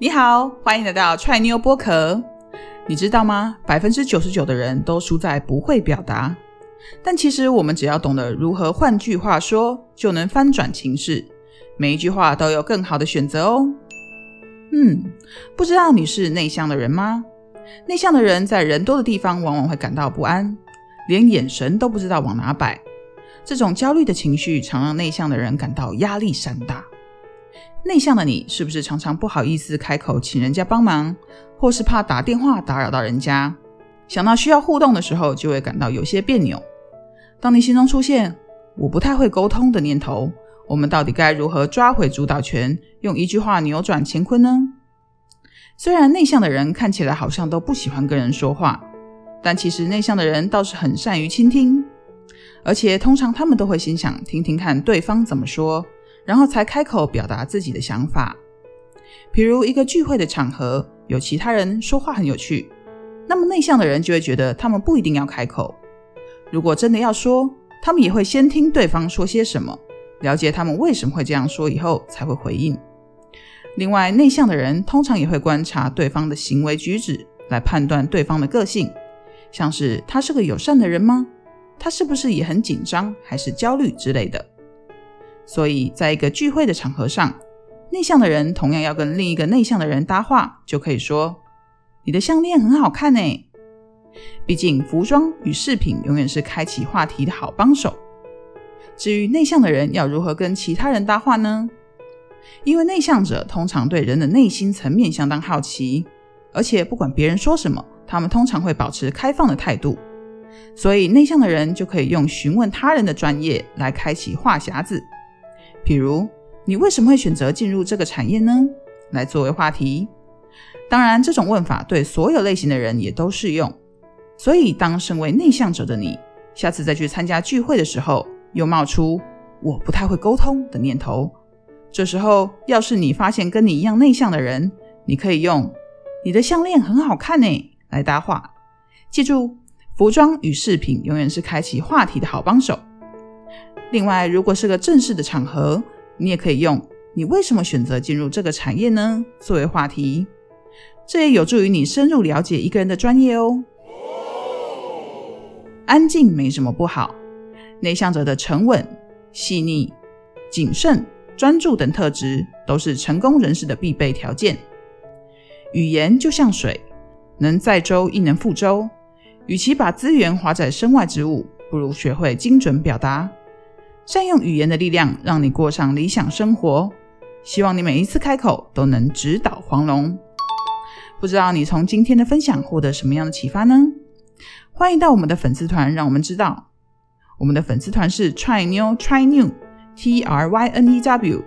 你好，欢迎来到踹妞剥壳。你知道吗？百分之九十九的人都输在不会表达。但其实我们只要懂得如何换句话说，就能翻转情势。每一句话都有更好的选择哦。嗯，不知道你是内向的人吗？内向的人在人多的地方往往会感到不安，连眼神都不知道往哪摆。这种焦虑的情绪常让内向的人感到压力山大。内向的你是不是常常不好意思开口请人家帮忙，或是怕打电话打扰到人家？想到需要互动的时候，就会感到有些别扭。当你心中出现“我不太会沟通”的念头，我们到底该如何抓回主导权，用一句话扭转乾坤呢？虽然内向的人看起来好像都不喜欢跟人说话，但其实内向的人倒是很善于倾听，而且通常他们都会心想听听看对方怎么说。然后才开口表达自己的想法。比如一个聚会的场合，有其他人说话很有趣，那么内向的人就会觉得他们不一定要开口。如果真的要说，他们也会先听对方说些什么，了解他们为什么会这样说，以后才会回应。另外，内向的人通常也会观察对方的行为举止，来判断对方的个性，像是他是个友善的人吗？他是不是也很紧张，还是焦虑之类的？所以，在一个聚会的场合上，内向的人同样要跟另一个内向的人搭话，就可以说：“你的项链很好看呢。”毕竟，服装与饰品永远是开启话题的好帮手。至于内向的人要如何跟其他人搭话呢？因为内向者通常对人的内心层面相当好奇，而且不管别人说什么，他们通常会保持开放的态度。所以，内向的人就可以用询问他人的专业来开启话匣子。比如，你为什么会选择进入这个产业呢？来作为话题。当然，这种问法对所有类型的人也都适用。所以，当身为内向者的你，下次再去参加聚会的时候，又冒出“我不太会沟通”的念头，这时候，要是你发现跟你一样内向的人，你可以用“你的项链很好看呢”来搭话。记住，服装与饰品永远是开启话题的好帮手。另外，如果是个正式的场合，你也可以用“你为什么选择进入这个产业呢”作为话题，这也有助于你深入了解一个人的专业哦。安静没什么不好，内向者的沉稳、细腻、谨慎、专注等特质都是成功人士的必备条件。语言就像水，能载舟亦能覆舟。与其把资源花在身外之物，不如学会精准表达。善用语言的力量，让你过上理想生活。希望你每一次开口都能直捣黄龙。不知道你从今天的分享获得什么样的启发呢？欢迎到我们的粉丝团，让我们知道。我们的粉丝团是 Try New Try New T R Y N E W。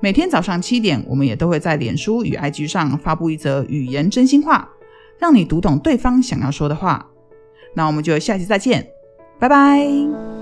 每天早上七点，我们也都会在脸书与 IG 上发布一则语言真心话，让你读懂对方想要说的话。那我们就下期再见，拜拜。